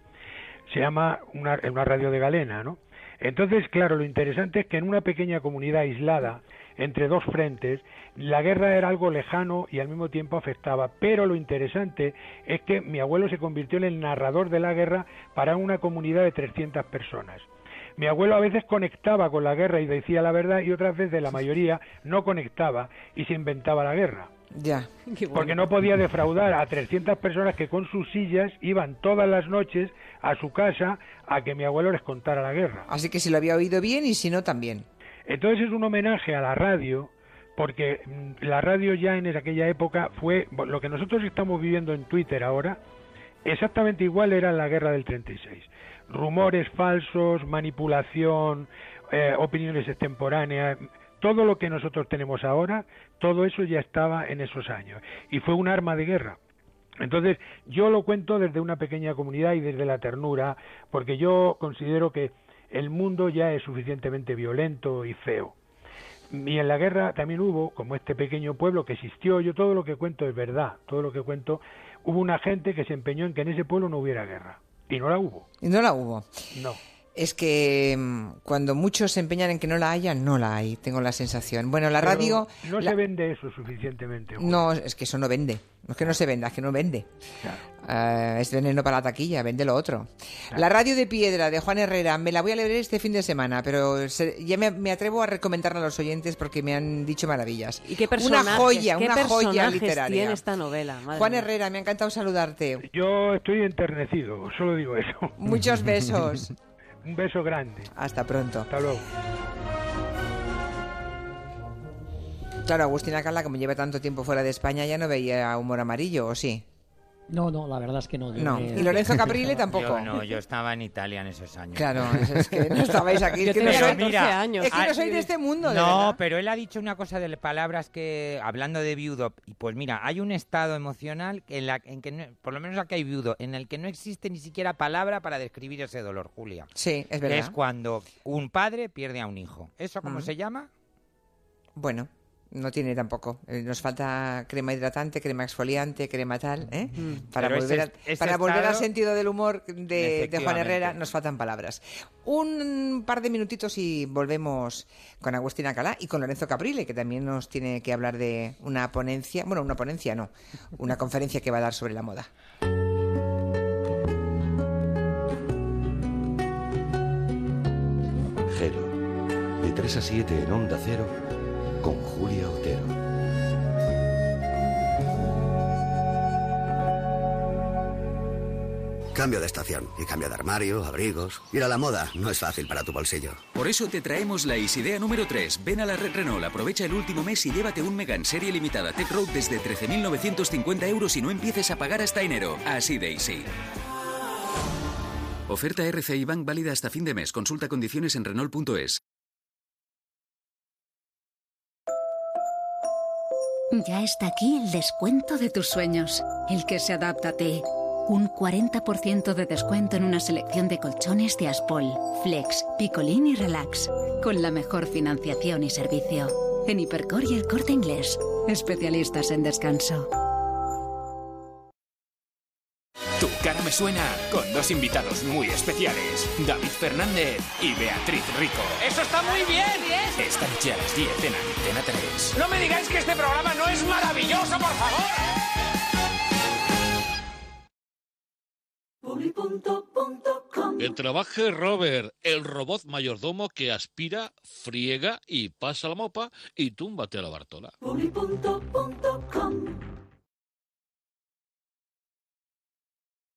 Se llama una, una radio de galena, ¿no? Entonces, claro, lo interesante es que en una pequeña comunidad aislada, entre dos frentes, la guerra era algo lejano y al mismo tiempo afectaba. Pero lo interesante es que mi abuelo se convirtió en el narrador de la guerra para una comunidad de 300 personas. Mi abuelo a veces conectaba con la guerra y decía la verdad y otras veces la mayoría no conectaba y se inventaba la guerra. Ya. Porque no podía defraudar a 300 personas que con sus sillas iban todas las noches a su casa a que mi abuelo les contara la guerra. Así que si lo había oído bien y si no, también. Entonces es un homenaje a la radio, porque mm, la radio ya en aquella época fue lo que nosotros estamos viviendo en Twitter ahora, exactamente igual era en la guerra del 36. Rumores falsos, manipulación, eh, opiniones extemporáneas, todo lo que nosotros tenemos ahora, todo eso ya estaba en esos años. Y fue un arma de guerra. Entonces, yo lo cuento desde una pequeña comunidad y desde la ternura, porque yo considero que el mundo ya es suficientemente violento y feo. Y en la guerra también hubo, como este pequeño pueblo que existió, yo todo lo que cuento es verdad, todo lo que cuento, hubo una gente que se empeñó en que en ese pueblo no hubiera guerra. Y no la hubo. Y no la hubo. No. Es que mm, cuando muchos se empeñan en que no la haya, no la hay, tengo la sensación. Bueno, la Pero radio... No la- se vende eso suficientemente. No, es que eso no vende. No es que no se venda, es que no vende. Eh, es veneno para la taquilla, vende lo otro. La radio de piedra de Juan Herrera, me la voy a leer este fin de semana, pero se- ya me, me atrevo a recomendarla a los oyentes porque me han dicho maravillas. ¿Y qué Una joya, qué una joya literaria. tiene esta novela? Madre Juan. Herrera, me ha encantado saludarte. Yo estoy enternecido, solo digo eso. Muchos besos. Un beso grande. Hasta pronto. Hasta luego. Claro, Agustina Cala, como lleva tanto tiempo fuera de España, ya no veía humor amarillo, ¿o sí? No, no, la verdad es que no. yo No. me- ¿Y Lorenzo Caprile tampoco? Yo no, yo estaba en Italia en esos años. Claro, es, que no estabais aquí. Yo es que no soy, 14 años. es que no Ah, soy de este mundo, No, pero él ha dicho una cosa de palabras que, hablando de viudo, y pues mira, hay un estado emocional en, la, en que, no- por lo menos aquí hay viudo, en el que no existe ni siquiera palabra para describir ese dolor, Julia. Sí, es verdad. es cuando un padre pierde a un hijo. ¿Eso cómo Mm. se llama? Bueno, no tiene tampoco. Eh, Nos falta crema hidratante, crema exfoliante, crema tal, ¿eh? Para, volver, ese- a- ese para volver al sentido del humor de, de Juan. Herrera nos faltan palabras. Un par de minutitos y volvemos con Agustina Calá y con Lorenzo Caprile, que también nos tiene que hablar de una ponencia, bueno, una ponencia no, una conferencia que va a dar sobre la moda. Gelo. De 3 a 7 en Onda Cero con Julia Otero. Cambio de estación y cambio de armario, abrigos. Ir a la moda no es fácil para tu bolsillo. Por eso te traemos la Isidea número 3. Ven a la red Renault, aprovecha el último mes y llévate un Megan serie limitada Tech Road desde 13.950 euros y no empieces a pagar hasta enero. Así de easy. Oferta RCI Bank válida hasta fin de mes. Consulta condiciones en Renault.es. Ya está aquí el descuento de tus sueños, el que se adapta a ti. Un 40% de descuento en una selección de colchones de Aspol, Flex, Picolín y Relax, con la mejor financiación y servicio. En Hipercor y el Corte Inglés, especialistas en descanso. Cara me suena con dos invitados muy especiales, David Fernández y Beatriz Rico. ¡Eso está muy bien! Esta noche a las 10 en Antena 3. No me digáis que este programa no es maravilloso, por favor. Que trabaje Robert, el robot mayordomo que aspira, friega y pasa la mopa y túmbate a la Bartola.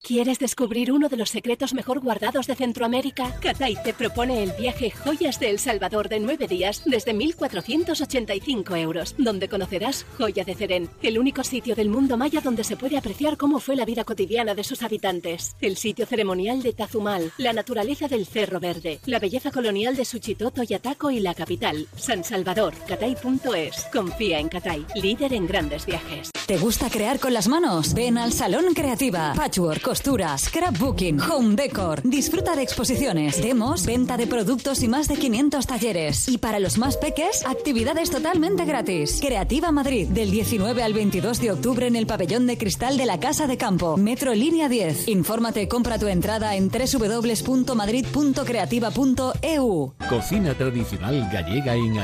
¿Quieres descubrir uno de los secretos mejor guardados de Centroamérica? Catay te propone el viaje Joyas de El Salvador de nueve días desde 1.485 euros, donde conocerás Joya de Cerén, el único sitio del mundo maya donde se puede apreciar cómo fue la vida cotidiana de sus habitantes, el sitio ceremonial de Tazumal, la naturaleza del Cerro Verde, la belleza colonial de Suchitoto y Ataco y la capital, San Salvador, catay.es. Confía en Catay, líder en grandes viajes. ¿Te gusta crear con las manos? Ven al Salón Creativa. Patchwork, costura, scrapbooking, home decor. Disfruta de exposiciones, demos, venta de productos y más de 500 talleres. Y para los más peques, actividades totalmente gratis. Creativa Madrid, del 19 al 22 de octubre en el pabellón de cristal de la Casa de Campo. Metro Línea 10. Infórmate compra tu entrada en www.madrid.creativa.eu. Cocina tradicional gallega en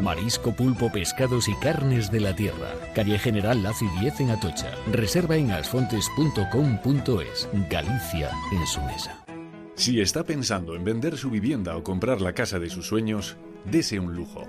Marisco, pulpo, pescados y carnes de la tierra. Calle General Laci 10 en Atocha. Reserva en asfontes.com.es. Galicia en su mesa. Si está pensando en vender su vivienda o comprar la casa de sus sueños, dese un lujo.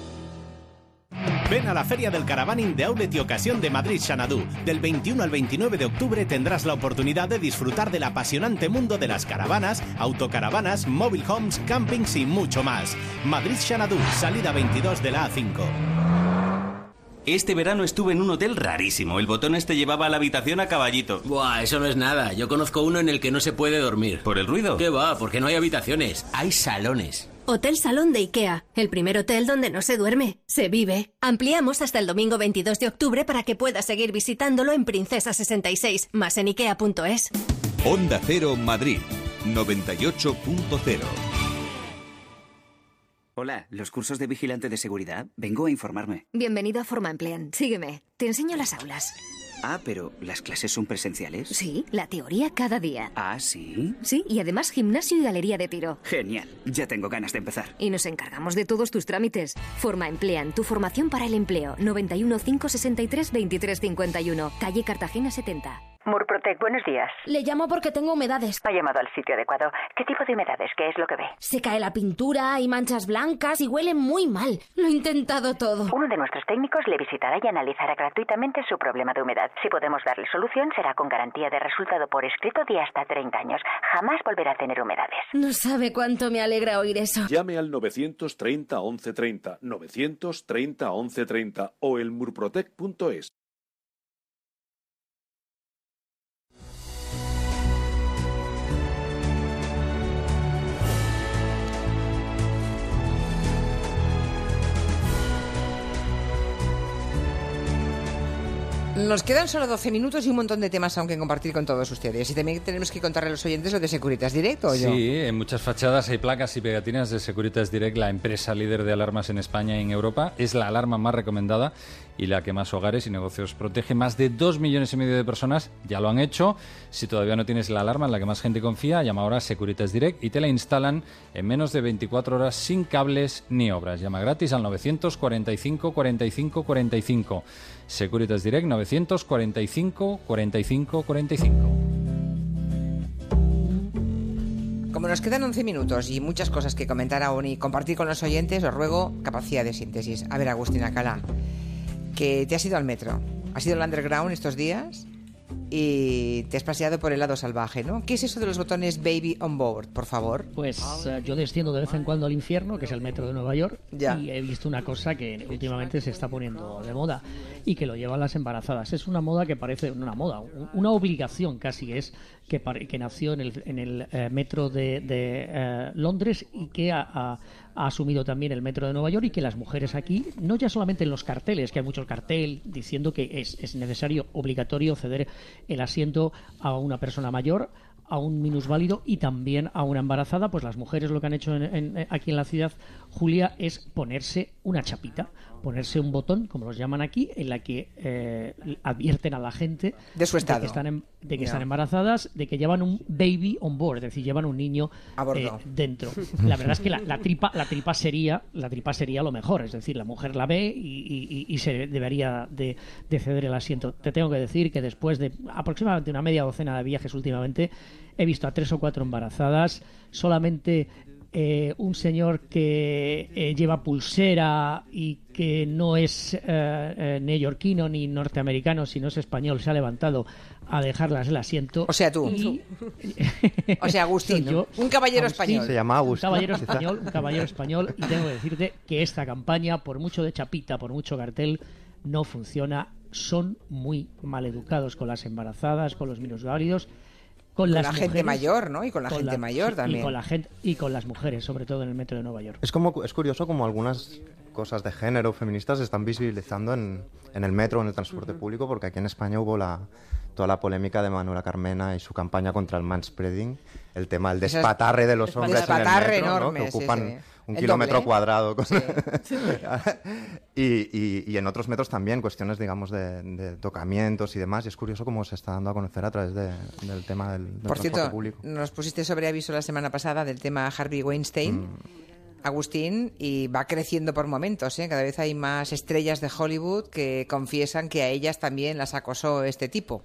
Ven a la Feria del Caravaning de Outlet y Ocasión de Madrid Xanadu. Del 21 al 29 de octubre tendrás la oportunidad de disfrutar del apasionante mundo de las caravanas, autocaravanas, mobile homes, campings y mucho más. Madrid Xanadu, salida 22 de la A5. Este verano estuve en un hotel rarísimo. El botón este llevaba a la habitación a caballito. Buah, eso no es nada. Yo conozco uno en el que no se puede dormir. ¿Por el ruido? ¿Qué va? Porque no hay habitaciones. Hay salones. Hotel Salón de IKEA, el primer hotel donde no se duerme, se vive. Ampliamos hasta el domingo 22 de octubre para que puedas seguir visitándolo en Princesa 66, más en ikea.es. Onda Cero Madrid, 98.0. Hola, ¿los cursos de vigilante de seguridad? Vengo a informarme. Bienvenido a Forma Emplean. Sígueme. Te enseño las aulas. Ah, pero ¿las clases son presenciales? Sí, la teoría cada día. Ah, sí. Sí, y además gimnasio y galería de tiro. Genial. Ya tengo ganas de empezar. Y nos encargamos de todos tus trámites. Forma Emplean, tu formación para el empleo. 91 563 2351, calle Cartagena 70. Murprotec, buenos días. Le llamo porque tengo humedades. Ha llamado al sitio adecuado. ¿Qué tipo de humedades? ¿Qué es lo que ve? Se cae la pintura, hay manchas blancas y huele muy mal. Lo he intentado todo. Uno de nuestros técnicos le visitará y analizará gratuitamente su problema de humedad. Si podemos darle solución, será con garantía de resultado por escrito de hasta 30 años. Jamás volverá a tener humedades. No sabe cuánto me alegra oír eso. Llame al 930 1130, 930 1130 o el Nos quedan solo 12 minutos y un montón de temas aún que compartir con todos ustedes. Y también tenemos que contarle a los oyentes lo de Securitas Direct, ¿o yo? Sí, en muchas fachadas hay placas y pegatinas de Securitas Direct, la empresa líder de alarmas en España y en Europa. Es la alarma más recomendada y la que más hogares y negocios protege. Más de 2 millones y medio de personas ya lo han hecho. Si todavía no tienes la alarma en la que más gente confía, llama ahora a Securitas Direct y te la instalan en menos de 24 horas sin cables ni obras. Llama gratis al 945 45 45. Securitas Direct 945 45 45. Como nos quedan 11 minutos y muchas cosas que comentar aún y compartir con los oyentes, os ruego capacidad de síntesis. A ver, Agustina Cala, que te has ido al metro, has ido al underground estos días y te has paseado por el lado salvaje, ¿no? ¿Qué es eso de los botones Baby on Board, por favor? Pues eh, yo desciendo de vez en cuando al infierno, que es el metro de Nueva York, Ya. y he visto una cosa que últimamente se está poniendo de moda y que lo llevan las embarazadas. Es una moda que parece una moda, un- una obligación casi es que, que nació en el, en el eh, metro de, de, eh, Londres y que ha, ha- ha asumido también el metro de Nueva York y que las mujeres aquí, no ya solamente en los carteles, que hay mucho cartel diciendo que es, es necesario, obligatorio ceder el asiento a una persona mayor, a un minusválido y también a una embarazada, pues las mujeres lo que han hecho en- en- aquí en la ciudad, Julia, es ponerse una chapita ponerse un botón, como los llaman aquí, en la que eh, advierten a la gente de su estado, de que están, em, de que están embarazadas, de que llevan un baby on board, es decir, llevan un niño eh, dentro. La verdad es que la, tripa, la tripa sería, la tripa sería lo mejor, es decir, la mujer la ve y, se debería de, de ceder el asiento. Te tengo que decir que después de aproximadamente una media docena de viajes últimamente, he visto a tres o cuatro embarazadas, solamente eh, un señor que eh, lleva pulsera y que no es eh, neoyorquino ni norteamericano, sino es español, se ha levantado a dejarlas el asiento. O sea, tú. o sea, Agustín, un caballero español. Se llama Agustín. Un caballero español, un caballero español. Y tengo que decirte que esta campaña, por mucho de chapita, por mucho cartel, no funciona. Son muy mal educados con las embarazadas, con los minusválidos con, la gente mayor, ¿no? Y con la gente mayor también. Y con la gente y con las mujeres, sobre todo en el metro de Nueva York. Es como es curioso como algunas cosas de género feministas se están visibilizando en, en el metro, en el transporte público, porque aquí en España hubo la toda la polémica de Manuela Carmena y su campaña contra el manspreading, el tema del despatarre de los hombres en el metro, ¿no? que ocupan un kilómetro cuadrado. y, y, en otros metros también, cuestiones, digamos, de, tocamientos y demás. Y es curioso cómo se está dando a conocer a través del tema del, Por cierto, nos pusiste sobre aviso la semana pasada del tema Harvey Weinstein. Mm. Agustín, y va creciendo por momentos. ¿eh? Cada vez hay más estrellas de Hollywood que confiesan que a ellas también las acosó este tipo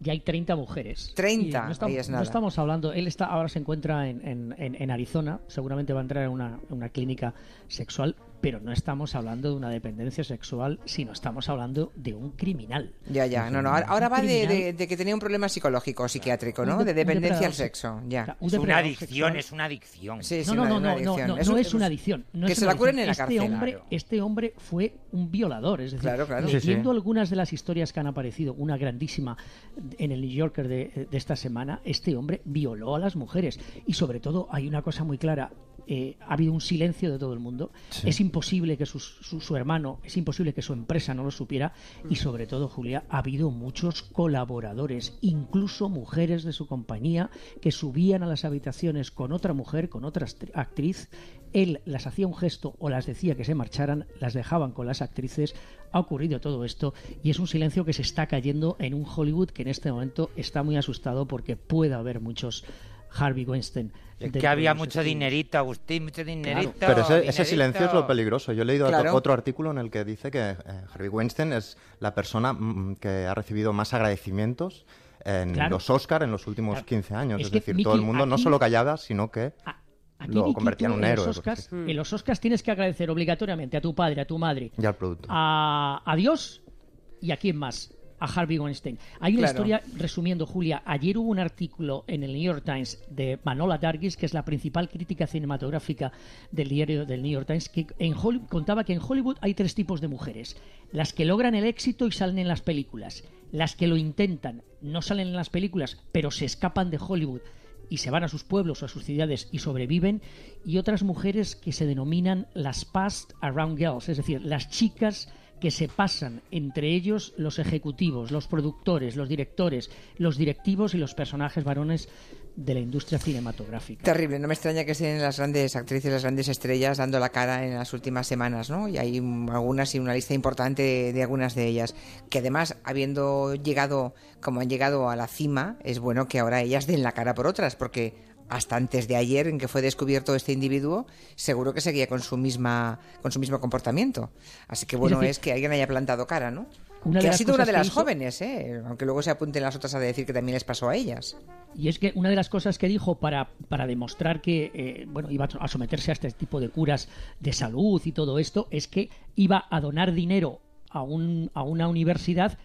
ya hay 30 mujeres. 30, no estamos, no estamos hablando, él está ahora se encuentra en, en, en Arizona, seguramente va a entrar en una, una clínica sexual, pero no estamos hablando de una dependencia sexual, sino estamos hablando de un criminal. Ya, ya, no, no. Ahora, va de, que tenía un problema psicológico, psiquiátrico, ¿no? De, dependencia al sexo, ya. es una adicción, es una adicción. Sí, no, no, no, no, no, no, es una adicción. que se la curen en la este cárcel. Hombre, Este hombre fue un violador, es decir, claro, claro. leyendo algunas de las historias que han aparecido, una grandísima en el New Yorker de, de esta semana, este hombre violó a las mujeres. Y sobre todo hay una cosa muy clara, eh, ha habido un silencio de todo el mundo. Es imposible que su, su, hermano, es imposible que su empresa no lo supiera. Y mm. sobre todo, Julia, ha habido muchos colaboradores, incluso mujeres de su compañía, que subían a las habitaciones con otra mujer, con otra actriz. Él las hacía un gesto o las decía que se marcharan, las dejaban con las actrices. Ha ocurrido todo esto y es un silencio que se está cayendo en un Hollywood que en este momento está muy asustado porque puede haber muchos Harvey Weinstein. Que había mucho dinerito, Agustín, mucho dinerito. Pero ese, silencio es lo peligroso. Yo he leído otro artículo en el que dice que eh, Harvey Weinstein es la persona mm, mm, que ha recibido más agradecimientos en los Oscar en los últimos 15 años. Es, decir, todo el mundo no solo callaba, sino que... lo convertía en un héroe. En los, Oscars, tienes que agradecer obligatoriamente a tu padre, a tu madre, y al producto. A, a Dios y a quién más a Harvey Weinstein. Hay una historia, resumiendo, Julia, ayer hubo un artículo en el New York Times de Manola Dargis, que es la principal crítica cinematográfica del diario del New York Times, que en contaba que en Hollywood hay tres tipos de mujeres. Las que logran el éxito y salen en las películas. Las que lo intentan, no salen en las películas, pero se escapan de Hollywood y se van a sus pueblos o a sus ciudades y sobreviven, y otras mujeres que se denominan las past around girls, es decir, las chicas que se pasan entre ellos los ejecutivos, los productores, los directores, los directivos y los personajes varones de la industria cinematográfica. Terrible, no me extraña que estén las grandes actrices, las grandes estrellas dando la cara en las últimas semanas, ¿no? Y hay algunas y una lista importante de, algunas de ellas, que además, habiendo llegado como han llegado a la cima, es bueno que ahora ellas den la cara por otras, porque hasta antes de ayer en que fue descubierto este individuo, seguro que seguía con su misma con su mismo comportamiento. Así que bueno es, que alguien haya plantado cara, ¿no? que ha sido una de las jóvenes, ¿eh? aunque luego se apunten las otras a decir que también les pasó a ellas. Y es que una de las cosas que dijo para, para demostrar que eh, bueno iba a someterse a este tipo de curas de salud y todo esto es que iba a donar dinero a, un, a una universidad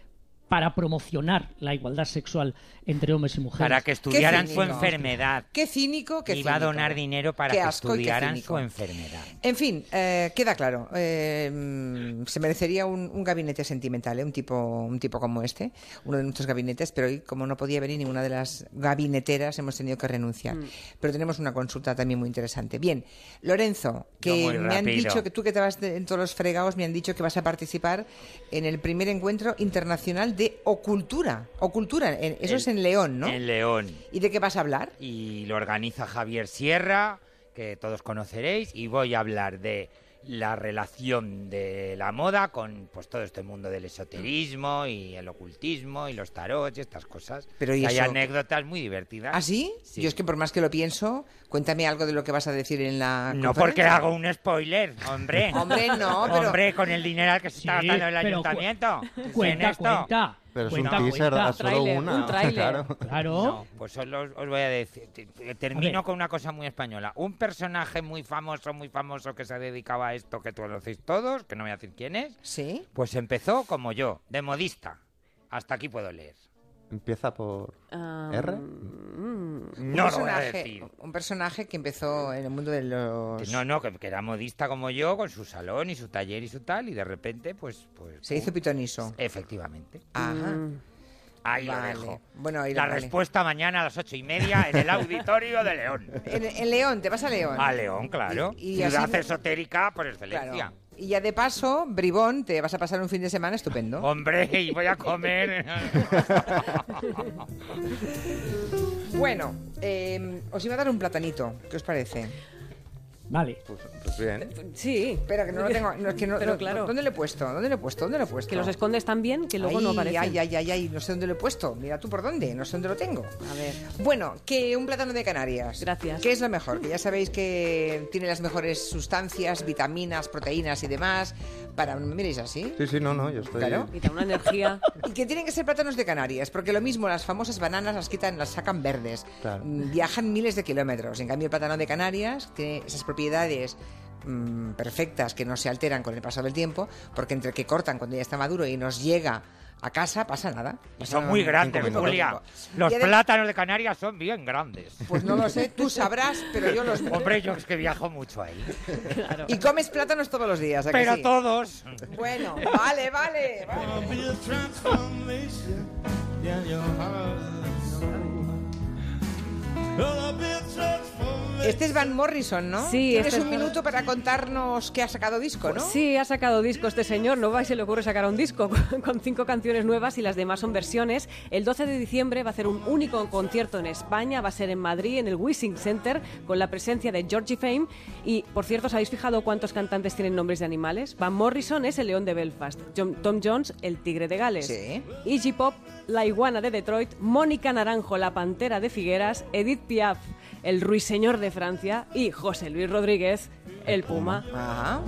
para promocionar la igualdad sexual entre hombres y mujeres. Para que estudiaran su enfermedad. Qué cínico, qué Iba a donar dinero para que estudiaran su enfermedad. En fin, eh, queda claro. Eh, se merecería un, gabinete sentimental, ¿eh? un, tipo, un tipo como este, uno de nuestros gabinetes, pero hoy, como no podía venir ninguna de las gabineteras, hemos tenido que renunciar. Mm. Pero tenemos una consulta también muy interesante. Bien, Lorenzo, que me han dicho que tú que te vas en todos los fregados, me han dicho que vas a participar en el primer encuentro internacional de de Ocultura. Ocultura, eso es en León, ¿no? En León. ¿Y de qué vas a hablar? Y lo organiza Javier Sierra, que todos conoceréis, y voy a hablar de la relación de la moda con pues todo este mundo del esoterismo y el ocultismo y los tarots y estas cosas. Pero hay anécdotas muy divertidas. ¿Ah, sí? Yo es que por más que lo pienso, cuéntame algo de lo que vas a decir en la No porque hago un spoiler, hombre. hombre, no, pero... Hombre, con el dinero que se está gastando el ayuntamiento. cuenta, cuenta. Pero es un teaser, solo una. Un trailer. Claro. pues os, os, voy a decir. Termino con una cosa muy española. Un personaje muy famoso, muy famoso que se dedicaba a esto que conocéis todos, que no voy a decir quién es. Sí. Pues empezó como yo, de modista. Hasta aquí puedo leer. ¿Empieza por R? No lo voy a decir. Un personaje que empezó en el mundo de los... No, no, que, era modista como yo, con su salón y su taller y su tal, y de repente, pues... pues Se hizo pitoniso. Efectivamente. Ajá. Mm. Ahí lo dejo. Bueno, la respuesta mañana a las ocho y media en el auditorio de León. En, León, ¿te vas a León? A León, claro. Y, Ciudad esotérica por excelencia. Y ya de paso, Bribón, te vas a pasar un fin de semana estupendo. Hombre, y voy a comer. bueno, eh, os iba a dar un platanito. ¿Qué os parece? Vale. Pues, pues, bien. Sí. Espera, que no lo tengo. No, es que no, Pero claro. ¿Dónde lo he puesto? ¿Dónde lo he puesto? ¿Dónde lo he puesto? Que los escondes tan bien que luego no aparecen. Ay, ay, ay, ay, no sé dónde lo he puesto. Mira tú por dónde, no sé dónde lo tengo. A ver. Bueno, que un plátano de Canarias. Gracias. ¿Qué es lo mejor? Que ya sabéis que tiene las mejores sustancias, vitaminas, proteínas y demás. Para. ¿Miréis así? Sí, sí, no, no, yo estoy. Claro. Y da una energía. y que tienen que ser plátanos de Canarias, porque lo mismo las famosas bananas las quitan, las sacan verdes. Mm, viajan miles de kilómetros. En cambio, el plátano de Canarias tiene esas propiedades Mm, perfectas que no se alteran con el paso del tiempo, porque entre que cortan cuando ya está maduro y nos llega a casa pasa nada. son muy grandes, Julia. Los plátanos de Canarias son bien grandes. Pues no lo sé, tú sabrás, pero yo los... Hombre, yo es que viajo mucho ahí. Y comes plátanos todos los días, Pero todos. Bueno, vale, vale. vale. Este es Van Morrison, ¿no? Sí. Tienes este un minuto para contarnos que ha sacado disco, ¿no? Sí, ha sacado disco este señor. No va y se le ocurre sacar un disco con cinco canciones nuevas y las demás son versiones. El 12 de diciembre va a hacer un único concierto en España. Va a ser en Madrid, en el Wissing Center, con la presencia de Georgie Fame. Y, por cierto, ¿os habéis fijado cuántos cantantes tienen nombres de animales? Van Morrison es el león de Belfast. Tom Jones, el tigre de Gales. Sí. Iggy Pop, la iguana de Detroit. Mónica Naranjo, la pantera de Figueras. Edith Piaf, el ruiseñor de Francia, y José Luis Rodríguez, el Puma. Ajá.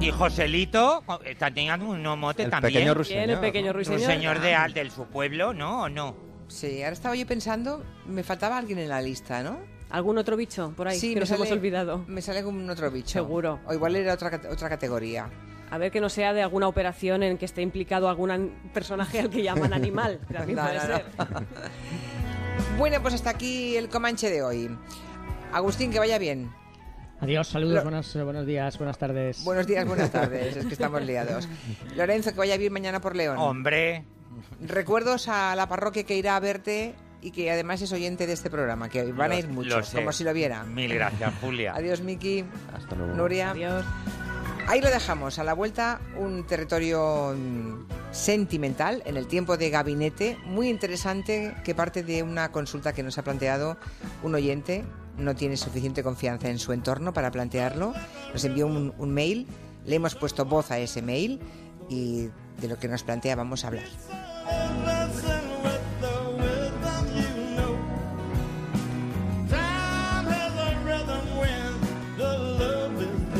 Y Joselito está teniendo un mote el también. Pequeño ruiseñor, el pequeño ruiseñor. Ruiseñor de Al, del su pueblo, ¿no? ¿O no? Sí, ahora estaba yo pensando, me faltaba alguien en la lista, ¿no? ¿Algún otro bicho por ahí sí, que me nos sale, hemos olvidado? Me sale como un otro bicho. Seguro. O igual era otra, otra categoría. A ver que no sea de alguna operación en que esté implicado algún personaje al que llaman animal. También No, puede no, no. ser. Bueno, pues hasta aquí el Comanche de hoy. Agustín, que vaya bien. Adiós, saludos, Lo- buenos, buenos días, buenas tardes. Buenos días, buenas tardes. Es que estamos liados. Lorenzo, que vaya bien mañana por León. Hombre. Recuerdos a la parroquia que irá a verte y que además es oyente de este programa, que van a ir muchos, como si lo viera. Mil gracias, Julia. Adiós, Miki. Hasta luego. Nuria. Adiós. Ahí lo dejamos, a la vuelta un territorio mm, sentimental en el tiempo de gabinete, muy interesante que parte de una consulta que nos ha planteado un oyente, no tiene suficiente confianza en su entorno para plantearlo, nos envió un, un mail, le hemos puesto voz a ese mail y de lo que nos plantea vamos a hablar.